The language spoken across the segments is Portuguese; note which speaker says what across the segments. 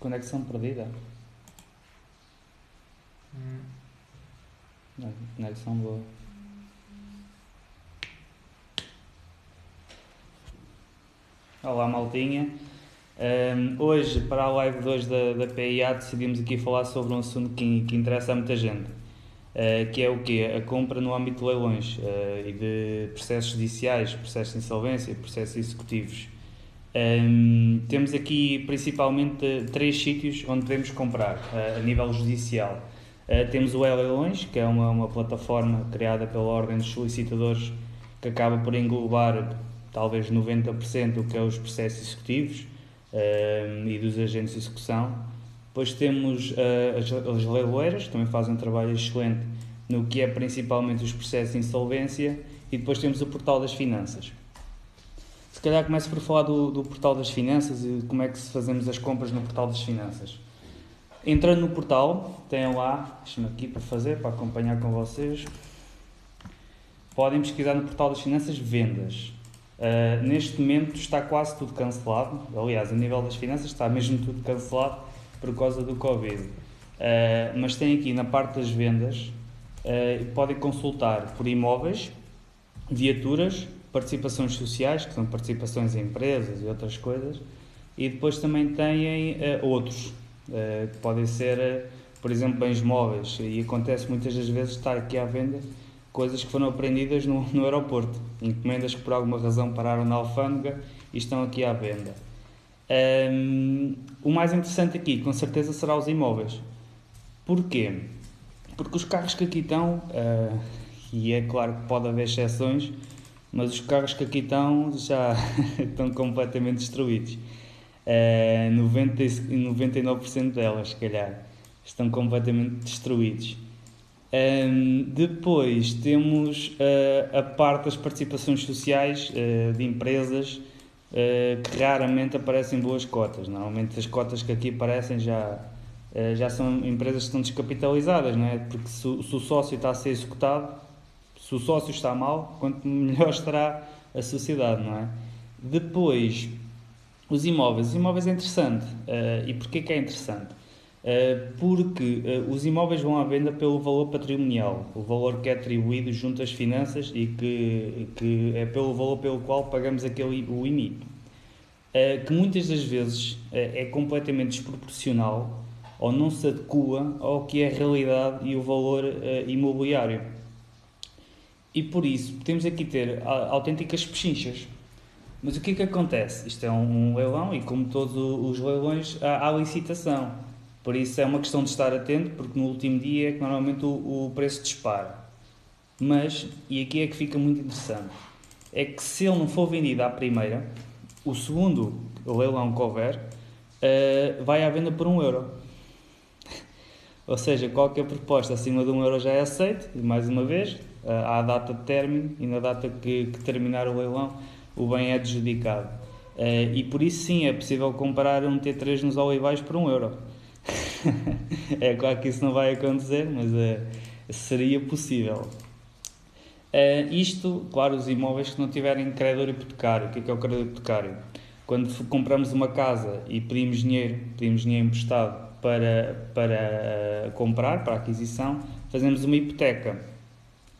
Speaker 1: Conexão perdida.
Speaker 2: Hum.
Speaker 1: Não, conexão boa. Olá, maltinha. Ahm, hoje, para a live 2 da, da PIA, decidimos aqui falar sobre um assunto que, que interessa a muita gente, ah, que é o quê? A compra no âmbito de leilões ah, e de processos judiciais, processos de insolvência, processos executivos. Ahm, temos aqui principalmente três sítios onde podemos comprar ah, a nível judicial. Uh, temos o E-Leilões, que é uma, uma plataforma criada pela Ordem dos Solicitadores que acaba por englobar talvez 90% do que é os processos executivos uh, e dos agentes de execução. Depois temos uh, as, as leiloeiras, que também fazem um trabalho excelente no que é principalmente os processos de insolvência. E depois temos o Portal das Finanças. Se calhar começo por falar do, do Portal das Finanças e como é que fazemos as compras no Portal das Finanças. Entrando no portal, tem lá, deixa-me aqui para fazer, para acompanhar com vocês. Podem pesquisar no portal das finanças vendas. Uh, neste momento está quase tudo cancelado. Aliás, a nível das finanças está mesmo tudo cancelado por causa do Covid. Uh, mas tem aqui na parte das vendas, uh, podem consultar por imóveis, viaturas, participações sociais, que são participações em empresas e outras coisas, e depois também têm outros Uh, que podem ser, uh, por exemplo, bens móveis. E acontece muitas das vezes estar aqui à venda coisas que foram apreendidas no, no aeroporto, encomendas que por alguma razão pararam na alfândega e estão aqui à venda. Um, ehm, o mais interessante aqui, com certeza, será os imóveis. Porquê? Porque os carros que aqui estão, uh, e é claro que pode haver exceções, mas os carros que aqui estão já estão completamente destruídos. Uh, 90, 99% delas, se calhar, estão completamente destruídos. Um, depois temos uh, a parte das participações sociais uh, de empresas uh, que raramente aparecem boas cotas. Normalmente as cotas que aqui aparecem já, já são empresas que estão descapitalizadas, não é? porque se, se, o sócio está a ser executado, se o sócio está mal, quanto melhor estará a sociedade, não é? Depois os imóveis. Os imóveis é interessante. Uh, e porquê que é interessante? Uh, porque uh, os imóveis vão à venda pelo valor patrimonial, o valor que é atribuído junto às finanças e que, que é pelo valor pelo qual pagamos aquele, o IMI. que muitas das vezes é completamente desproporcional ou não se adequa ao que é a realidade e o valor imobiliário. E por isso temos aqui ter autênticas pechinchas mas o que é que acontece? Isto é um, leilão e, como todos os leilões, há, licitação. Por isso é uma questão de estar atento, porque no último dia é que normalmente o, preço dispara. Mas, e aqui é que fica muito interessante, é que se ele não for vendido à primeira, o segundo leilão que houver uh, vai à venda por um euro. Ou seja, qualquer proposta acima de um euro já é aceita, mais uma vez, a data de término e na data que, que terminar o leilão o bem é adjudicado. Uh, e por isso sim é possível comprar um T3 nos Olivais por um euro. é claro que isso não vai acontecer, mas uh, seria possível. Uh, isto, claro, os imóveis que não tiverem credor hipotecário. O que é, que é o credor hipotecário? Quando compramos uma casa e pedimos dinheiro, pedimos dinheiro emprestado para, para comprar, para aquisição, fazemos uma hipoteca.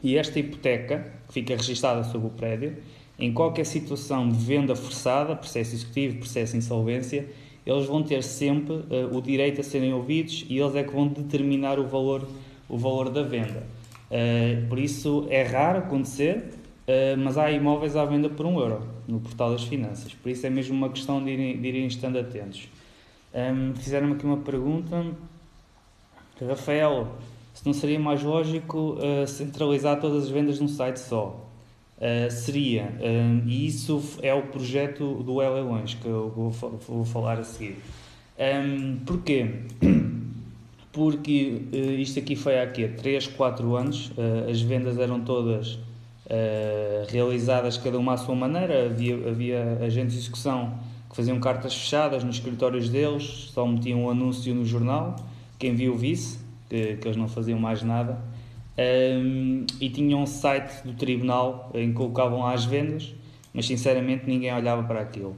Speaker 1: E esta hipoteca, que fica registada sobre o prédio, em qualquer situação de venda forçada, processo executivo, processo de insolvência, eles vão ter sempre uh, o direito a serem ouvidos e eles é que vão determinar o valor, o valor da venda. Uh, por isso é raro acontecer, uh, mas há imóveis à venda por um euro no portal das finanças. Por isso é mesmo uma questão de irem, de irem estando atentos. Um, ehm, Fizeram-me aqui uma pergunta. Rafael, não seria mais lógico centralizar todas as vendas num site só? Uh, seria, uh, e isso é o projeto do Leilões que eu vou, vou, falar a seguir. Um, ehm, porquê? Porque uh, isto aqui foi há quê? 3, 4 anos, as vendas eram todas realizadas cada uma à sua maneira, havia, havia agentes de execução que faziam cartas fechadas nos escritórios deles, só metiam um anúncio no jornal, quem viu visse, que, que eles não faziam mais nada um, e tinham um site do tribunal em que colocavam as vendas, mas sinceramente ninguém olhava para aquilo.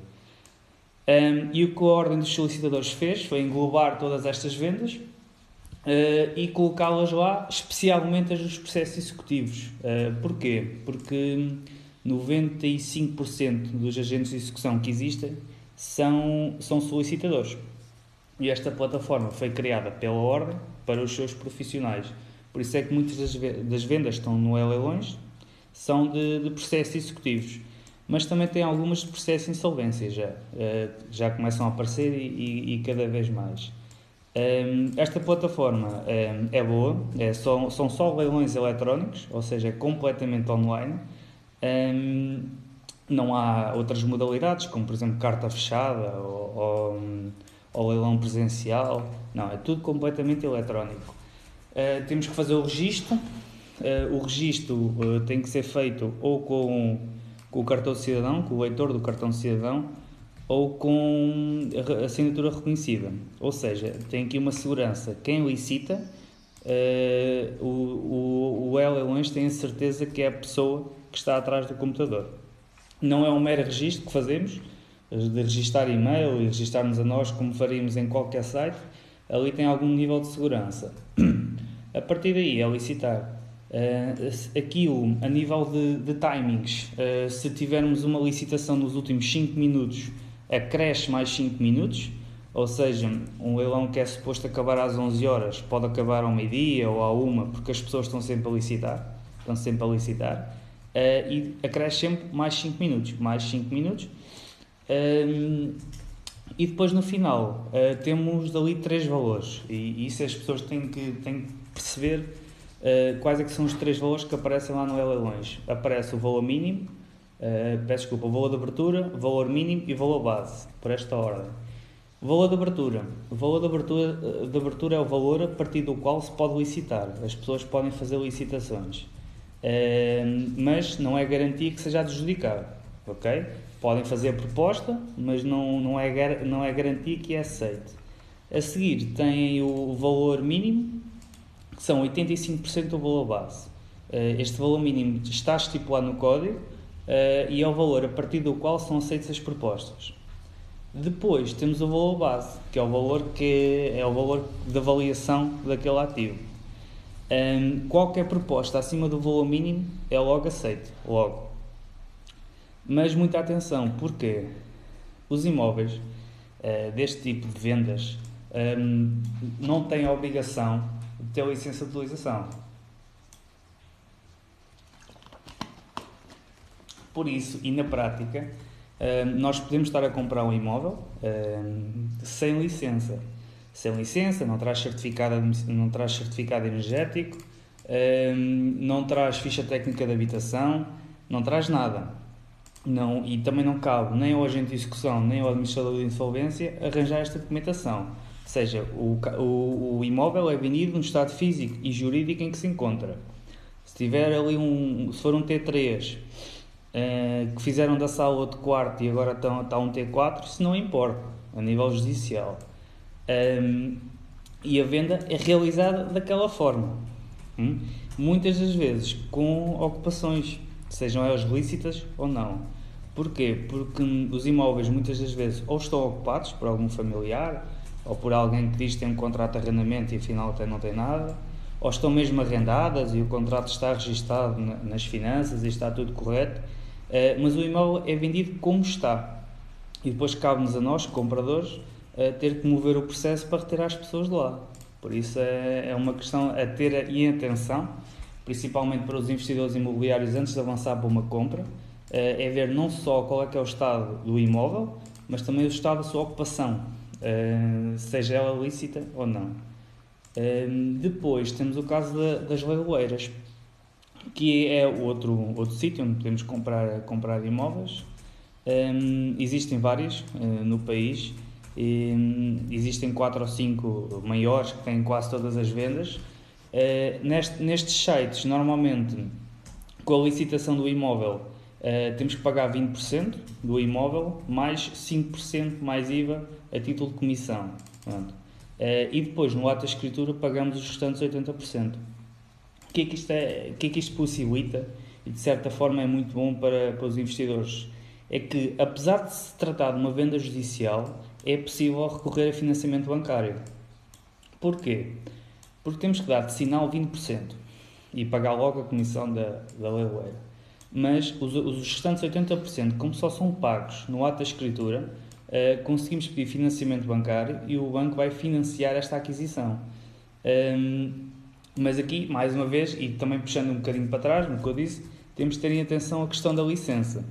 Speaker 1: Um, e o que a Ordem dos Solicitadores fez foi englobar todas estas vendas uh, e colocá-las lá, especialmente as dos processos executivos. Uh, porquê? Porque 95% dos agentes de execução que existem são, são solicitadores. E esta plataforma foi criada pela Ordem para os seus profissionais. Por isso é que muitas das vendas estão no leilões são de, de processos executivos. Mas também tem algumas de processos de insolvência já. Eh, já começam a aparecer e, e, e cada vez mais. Ehm, esta plataforma ehm, é boa, é só, são só leilões eletrónicos, ou seja, é completamente online. Não há outras modalidades, como por exemplo carta fechada ou, ou, ou leilão presencial. Não, é tudo completamente eletrónico. Uh, temos que fazer o registro. Uh, o registro uh, tem que ser feito ou com, com o cartão de cidadão, com o leitor do cartão de cidadão, ou com a assinatura reconhecida. Ou seja, tem aqui uma segurança. Quem licita, o, o, o L tem a certeza que é a pessoa que está atrás do computador. Não é um mero registro que fazemos, de registar e-mail e registarmos a nós como faríamos em qualquer site, ali tem algum nível de segurança. A partir daí é licitar. Uh, aquilo a nível de, de timings, uh, se tivermos uma licitação nos últimos 5 minutos, acresce mais 5 minutos, ou seja, um leilão que é suposto acabar às 11 horas pode acabar ao meio-dia ou à uma, porque as pessoas estão sempre a licitar, estão sempre a licitar, uh, e acresce sempre mais 5 minutos, mais 5 minutos. E depois no final temos dali três valores, e isso as pessoas têm que, têm que perceber uh, quais é que são os três valores que aparecem lá no leilões. Aparece o valor mínimo, uh, peço desculpa, o valor de abertura, valor mínimo e valor base, por esta ordem. Valor de abertura. O valor de abertura, de abertura é o valor a partir do qual se pode licitar. As pessoas podem fazer licitações. Uh, mas não é garantia que seja adjudicado. Ok? Podem fazer a proposta, mas não, não, é, não é garantia que é aceite. A seguir tem o valor mínimo, que são 85% do valor base. Eh, este valor mínimo está estipulado no código eh, e é o valor a partir do qual são aceitas as propostas. Depois temos o valor base, que é o valor que é o valor de avaliação daquele ativo. Ehm, qualquer proposta acima do valor mínimo é logo aceito, logo. Mas muita atenção, porque os imóveis uh, deste tipo de vendas um, ehm, não têm a obrigação ter licença de utilização. Por isso, e na prática, eh, nós podemos estar a comprar um imóvel eh, sem licença. Sem licença, não traz certificado, não traz certificado energético, não traz ficha técnica de habitação, não traz nada. Não, e também não cabe nem ao agente de execução nem ao administrador de insolvência arranjar esta documentação seja, o, o, o imóvel é vendido no estado físico e jurídico em que se encontra. Se tiver ali um, se for um T3 uh, eh, que fizeram da sala outro quarto e agora está, está um T4, isso não importa a nível judicial. Um, ehm, e a venda é realizada daquela forma. Hum? Muitas das vezes com ocupações, sejam elas lícitas ou não. Porquê? Porque os imóveis muitas das vezes ou estão ocupados por algum familiar, ou por alguém que diz que tem um contrato de arrendamento e afinal até não tem nada, ou estão mesmo arrendadas e o contrato está registado nas finanças e está tudo correto, eh, mas o imóvel é vendido como está. E depois cabe-nos a nós, compradores, ter que mover o processo para retirar as pessoas de lá. Por isso é, é uma questão a ter em atenção, principalmente para os investidores imobiliários antes de avançar para uma compra, eh, é ver não só qual é que é o estado do imóvel, mas também o estado da sua ocupação uh, seja ela lícita ou não. Uh, depois temos o caso da, das leiloeiras, que é outro, outro sítio onde podemos comprar, comprar imóveis. Existem vários uh, no país, existem quatro ou cinco maiores que têm quase todas as vendas. Uh, neste, nestes sites, normalmente, com a licitação do imóvel, uh, temos que pagar 20% do imóvel, mais 5% mais IVA a título de comissão. Uh, e depois, no ato da escritura, pagamos os restantes 80%. O que é que isto, é, que é que isto possibilita? E de certa forma é muito bom para, para os investidores. é que, apesar de se tratar de uma venda judicial, é possível recorrer a financiamento bancário. Porquê? Porque temos que dar de sinal 20% e pagar logo a comissão da, da leiloeira. Mas os, os restantes 80%, como só são pagos no ato da escritura, uh, conseguimos pedir financiamento bancário e o banco vai financiar esta aquisição. Um, mas aqui, mais uma vez, e também puxando um bocadinho para trás, no que eu disse, temos de ter em atenção a questão da licença.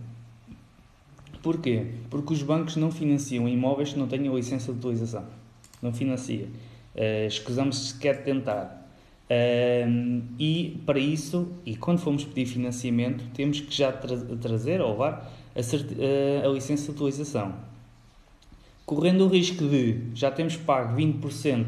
Speaker 1: Porquê? Porque os bancos não financiam imóveis que não tenham licença de utilização. Não financia. Uh, escusamos sequer tentar. Uh, e para isso, e quando formos pedir financiamento, temos que já tra trazer ou levar a, uh, a licença de utilização. Correndo o risco de já temos pago 20%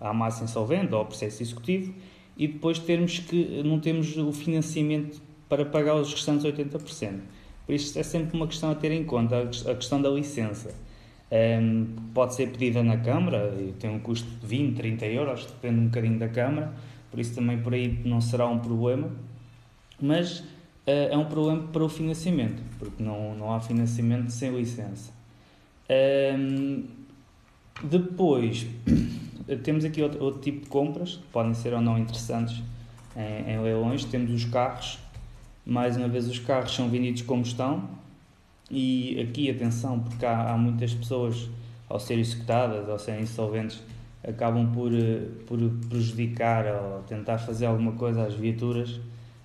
Speaker 1: à massa insolvente ou ao processo executivo e depois termos que não temos o financiamento para pagar os restantes 80%. Por isso é sempre uma questão a ter em conta, a questão da licença. Um, pode ser pedida na Câmara e tem um custo de 20, 30 euros, depende um bocadinho da Câmara, por isso também por aí não será um problema, mas uh, é um problema para o financiamento, porque não, não há financiamento sem licença. Um, depois, temos aqui outro, outro, tipo de compras, que podem ser ou não interessantes em, em leilões. Temos os carros, mais uma vez, os carros são vendidos como estão, e aqui atenção, porque há, há muitas pessoas, ao serem executadas, ao serem insolventes, acabam por, eh, por prejudicar ou tentar fazer alguma coisa às viaturas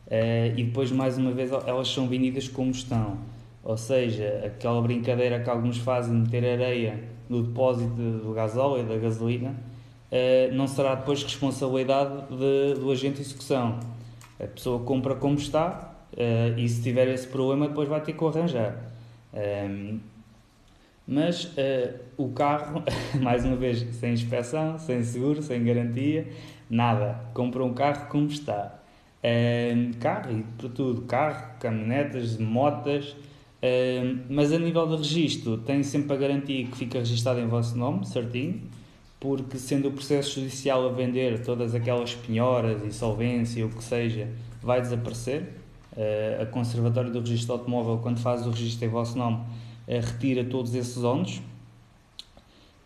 Speaker 1: Uh, e depois, mais uma vez, elas são vendidas como estão. Ou seja, aquela brincadeira que alguns fazem de meter areia no depósito do gasóleo e da gasolina, uh, não será depois responsabilidade de, do agente de execução. A pessoa compra como está e se tiver esse problema depois vai ter que o arranjar. Um, mas uh, o carro, mais uma vez, sem inspeção, sem seguro, sem garantia, nada. Compra um carro como está. Um, carro e para tudo, carro, caminhonetas, motas, um, mas a nível de registro, tem sempre a garantia que fica registado em vosso nome, certinho, porque sendo o processo judicial a vender todas aquelas penhoras, insolvência, o que seja, vai desaparecer. Uh, a Conservatório do Registro Automóvel, quando faz o registro em vosso nome, uh, retira todos esses ónus.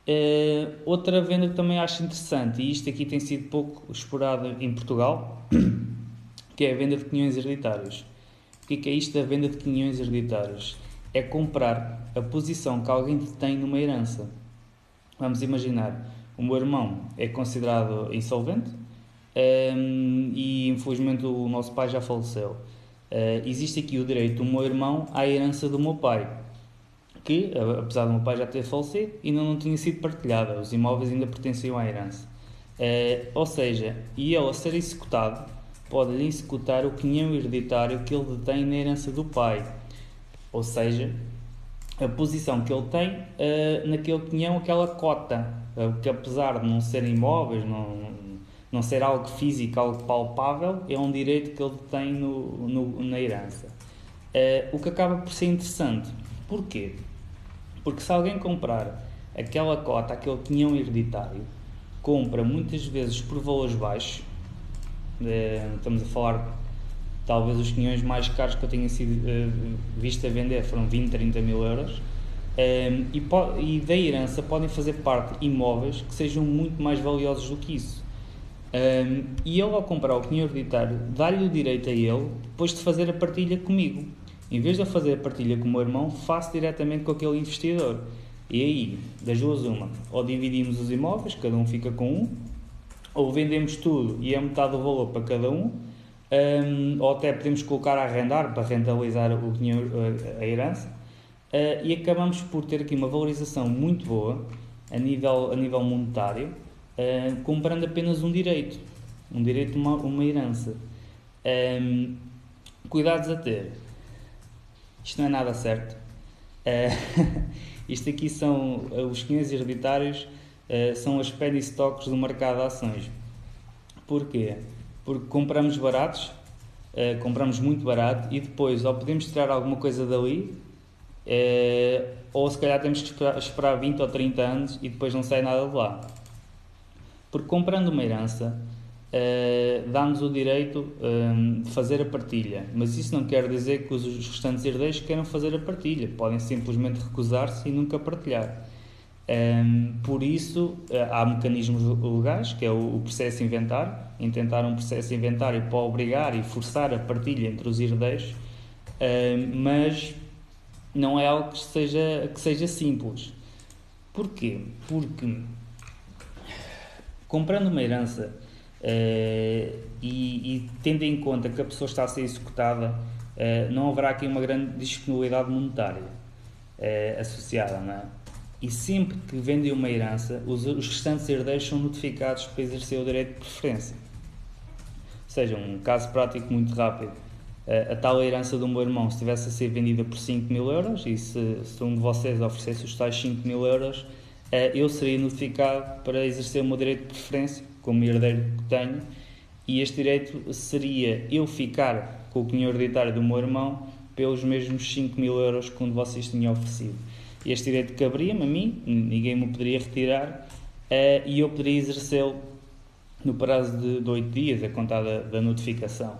Speaker 1: Uh, outra venda que também acho interessante, e isto aqui tem sido pouco explorado em Portugal, que é a venda de quinhões hereditários. O que é, que é isto da venda de quinhões hereditários? É comprar a posição que alguém tem numa herança. Vamos imaginar, o meu irmão é considerado insolvente um, ehm, e infelizmente o nosso pai já faleceu. Uh, existe aqui o direito do meu irmão à herança do meu pai, que, apesar do meu pai já ter falecido, ainda não tinha sido partilhada, os imóveis ainda pertenciam à herança. Uh, ou seja, e ele a ser executado, pode-lhe executar o quinhão hereditário que ele detém na herança do pai. Ou seja, a posição que ele tem uh, naquele quinhão, aquela cota, que apesar de não ser imóveis, não, não ser algo físico, algo palpável, é um direito que ele tem no, no na herança. Uh, o que acaba por ser interessante. Porquê? Porque se alguém comprar aquela cota, aquele quinhão hereditário, compra muitas vezes por valores baixos, uh, estamos a falar talvez os quinhões mais caros que eu tenha sido uh, visto a vender foram 20, 30 mil euros. Um, e, e da herança podem fazer parte imóveis que sejam muito mais valiosos do que isso. Um, e ele, ao comprar o quinhão hereditário, dá-lhe o direito a ele depois de fazer a partilha comigo. Em vez de eu fazer a partilha com o meu irmão, faço diretamente com aquele investidor. E aí, das duas, uma, ou dividimos os imóveis, cada um fica com um, ou vendemos tudo e é metade do valor para cada um, um ou até podemos colocar a arrendar para rentabilizar o dinheiro, a herança, uh, e acabamos por ter aqui uma valorização muito boa a nível, a nível monetário uh, comprando apenas um direito, um direito, uma, uma herança. Um, cuidados a ter. Isto não é nada certo. Uh, isto aqui são os 15 hereditários, uh, são as penny stocks do mercado de ações. Porquê? Porque compramos baratos, uh, compramos muito barato e depois ou podemos tirar alguma coisa dali, ou se calhar temos que esperar, esperar 20 ou 30 anos e depois não sai nada de lá. Porque comprando uma herança, uh, dá-nos o direito um, de fazer a partilha. Mas isso não quer dizer que os restantes herdeiros queiram fazer a partilha. Podem simplesmente recusar-se e nunca partilhar. Um, por isso, uh, há mecanismos legais, que é o, o processo inventário, intentar um processo inventário para obrigar e forçar a partilha entre os herdeiros, uh, mas não é algo que seja, que seja simples. Porquê? Porque comprando uma herança uh, e, e, tendo em conta que a pessoa está a ser executada, uh, não haverá aqui uma grande disponibilidade monetária uh, associada, não é? E sempre que vendem uma herança, os, os restantes herdeiros são notificados para exercer o direito de preferência. Ou seja, um caso prático muito rápido a tal herança do meu irmão, se tivesse a ser vendida por 5 mil euros e se, se um de vocês oferecesse os tais 5 mil euros, eu seria notificado para exercer o meu direito de preferência, como herdeiro que tenho, e este direito seria eu ficar com o cunho hereditário do meu irmão pelos mesmos 5 mil euros que um de vocês tinha oferecido. Este direito cabria-me a mim, ninguém me poderia retirar, e eu poderia exercê-lo no prazo de, de 8 dias, a contar da, da notificação.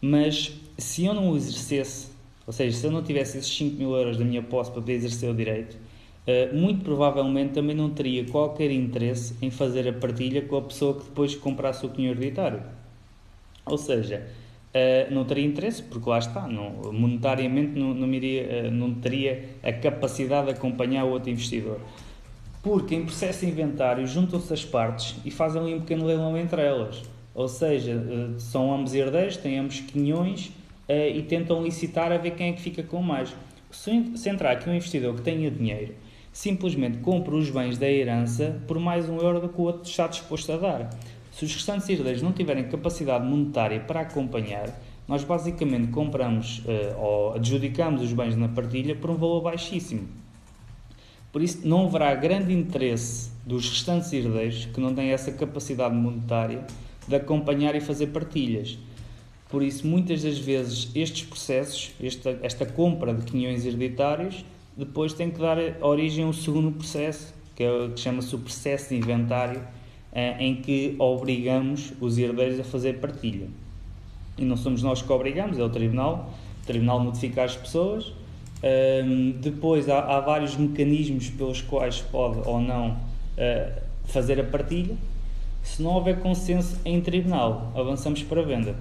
Speaker 1: Mas se eu não o exercesse, ou seja, se eu não tivesse esses 5 mil euros da minha posse para poder exercer o direito, uh, muito provavelmente também não teria qualquer interesse em fazer a partilha com a pessoa que depois comprasse o cunho hereditário. Ou seja, uh, não teria interesse, porque lá está, não, monetariamente não, não, iria, uh, não teria a capacidade de acompanhar o outro investidor. Porque em processo de inventário juntam-se as partes e fazem um pequeno leilão entre elas. Ou seja, são ambos herdeiros, têm ambos quinhões e tentam licitar a ver quem é que fica com mais. Se entrar aqui um investidor que tenha dinheiro, simplesmente compra os bens da herança por mais um euro do que o outro está disposto a dar. Se os restantes herdeiros não tiverem capacidade monetária para acompanhar, nós basicamente compramos uh, ou adjudicamos os bens na partilha por um valor baixíssimo. Por isso, não haverá grande interesse dos restantes herdeiros que não têm essa capacidade monetária de acompanhar e fazer partilhas. Por isso, muitas das vezes, estes processos, esta, esta compra de quinhões hereditários, depois tem que dar origem a um segundo processo, que, é, que chama-se o processo de inventário, eh, em que obrigamos os herdeiros a fazer partilha. E não somos nós que obrigamos, é o tribunal. O tribunal notifica as pessoas. Um, depois há, há, vários mecanismos pelos quais pode ou não uh, fazer a partilha. Se não houver consenso em tribunal, avançamos para a venda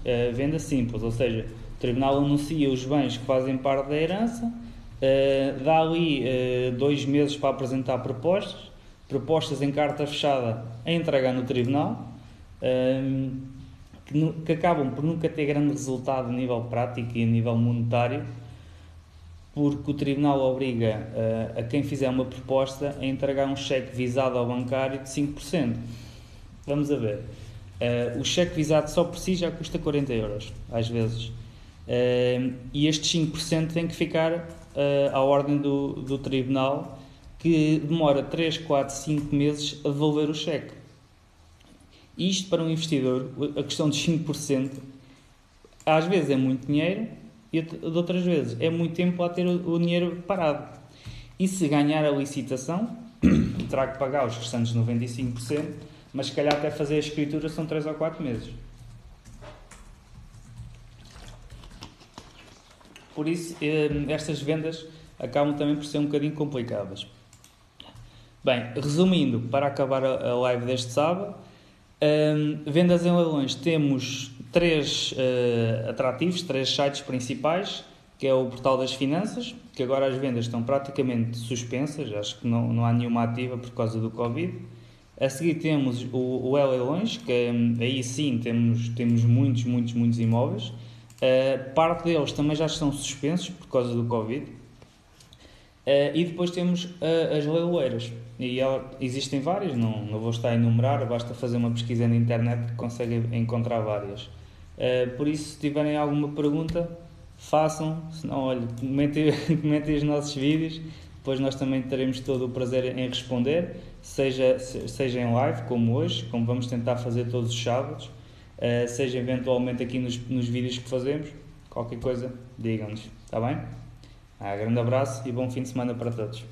Speaker 1: uh, venda simples, ou seja, o tribunal anuncia os bens que fazem parte da herança, uh, dá ali uh, dois meses para apresentar propostas, propostas em carta fechada a entregar no tribunal, que, que, acabam por nunca ter grande resultado a nível prático e a nível monetário, porque o tribunal obriga a quem fizer uma proposta a entregar um cheque visado ao bancário de 5%. Vamos a ver. Uh, o cheque visado só por si já custa 40 euros, às vezes. Uh, e estes 5% tem que ficar uh, à ordem do, do tribunal, que demora 3, 4, 5 meses a devolver o cheque. Isto para um investidor, a questão de 5%, às vezes é muito dinheiro e de outras vezes é muito tempo a ter o dinheiro parado. E se ganhar a licitação, terá que pagar os restantes 95%, mas se calhar até fazer a escritura são 3 ou 4 meses. Por isso, hum, estas vendas acabam também por ser um bocadinho complicadas. Bem, resumindo, para acabar a live deste sábado, um, vendas em leilões temos três uh, atrativos, três sites principais, que é o Portal das Finanças, que agora as vendas estão praticamente suspensas, acho que não, não há nenhuma ativa por causa do Covid. A seguir temos o, o Leilões, que hum, aí sim temos, temos muitos, muitos, muitos imóveis. Uh, parte deles também já estão suspensos por causa do Covid. Uh, e depois temos uh, as leiloeiras. E ela, existem várias, não, não vou estar a enumerar, basta fazer uma pesquisa na internet que consegue encontrar várias. Por isso, se tiverem alguma pergunta, façam. Se não, olha, comentem, comentem os nossos vídeos, depois nós também teremos todo o prazer em responder seja, seja em live, como hoje, como vamos tentar fazer todos os sábados, uh, seja eventualmente aqui nos, nos vídeos que fazemos, qualquer coisa, digam-nos, está bem? Ah, grande abraço e bom fim de semana para todos.